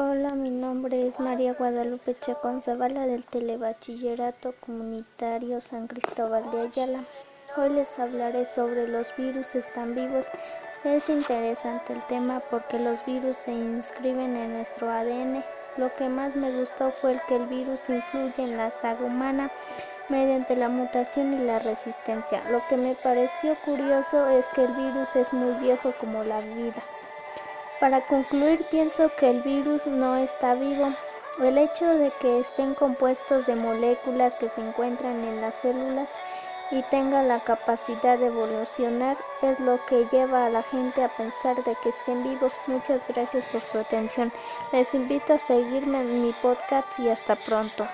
Hola, mi nombre es María Guadalupe Chacón Zavala del Telebachillerato Comunitario San Cristóbal de Ayala. Hoy les hablaré sobre los virus están vivos. Es interesante el tema porque los virus se inscriben en nuestro ADN. Lo que más me gustó fue que el virus influye en la saga humana mediante la mutación y la resistencia. Lo que me pareció curioso es que el virus es muy viejo como la vida. Para concluir, pienso que el virus no está vivo. El hecho de que estén compuestos de moléculas que se encuentran en las células y tengan la capacidad de evolucionar es lo que lleva a la gente a pensar de que estén vivos. Muchas gracias por su atención. Les invito a seguirme en mi podcast y hasta pronto.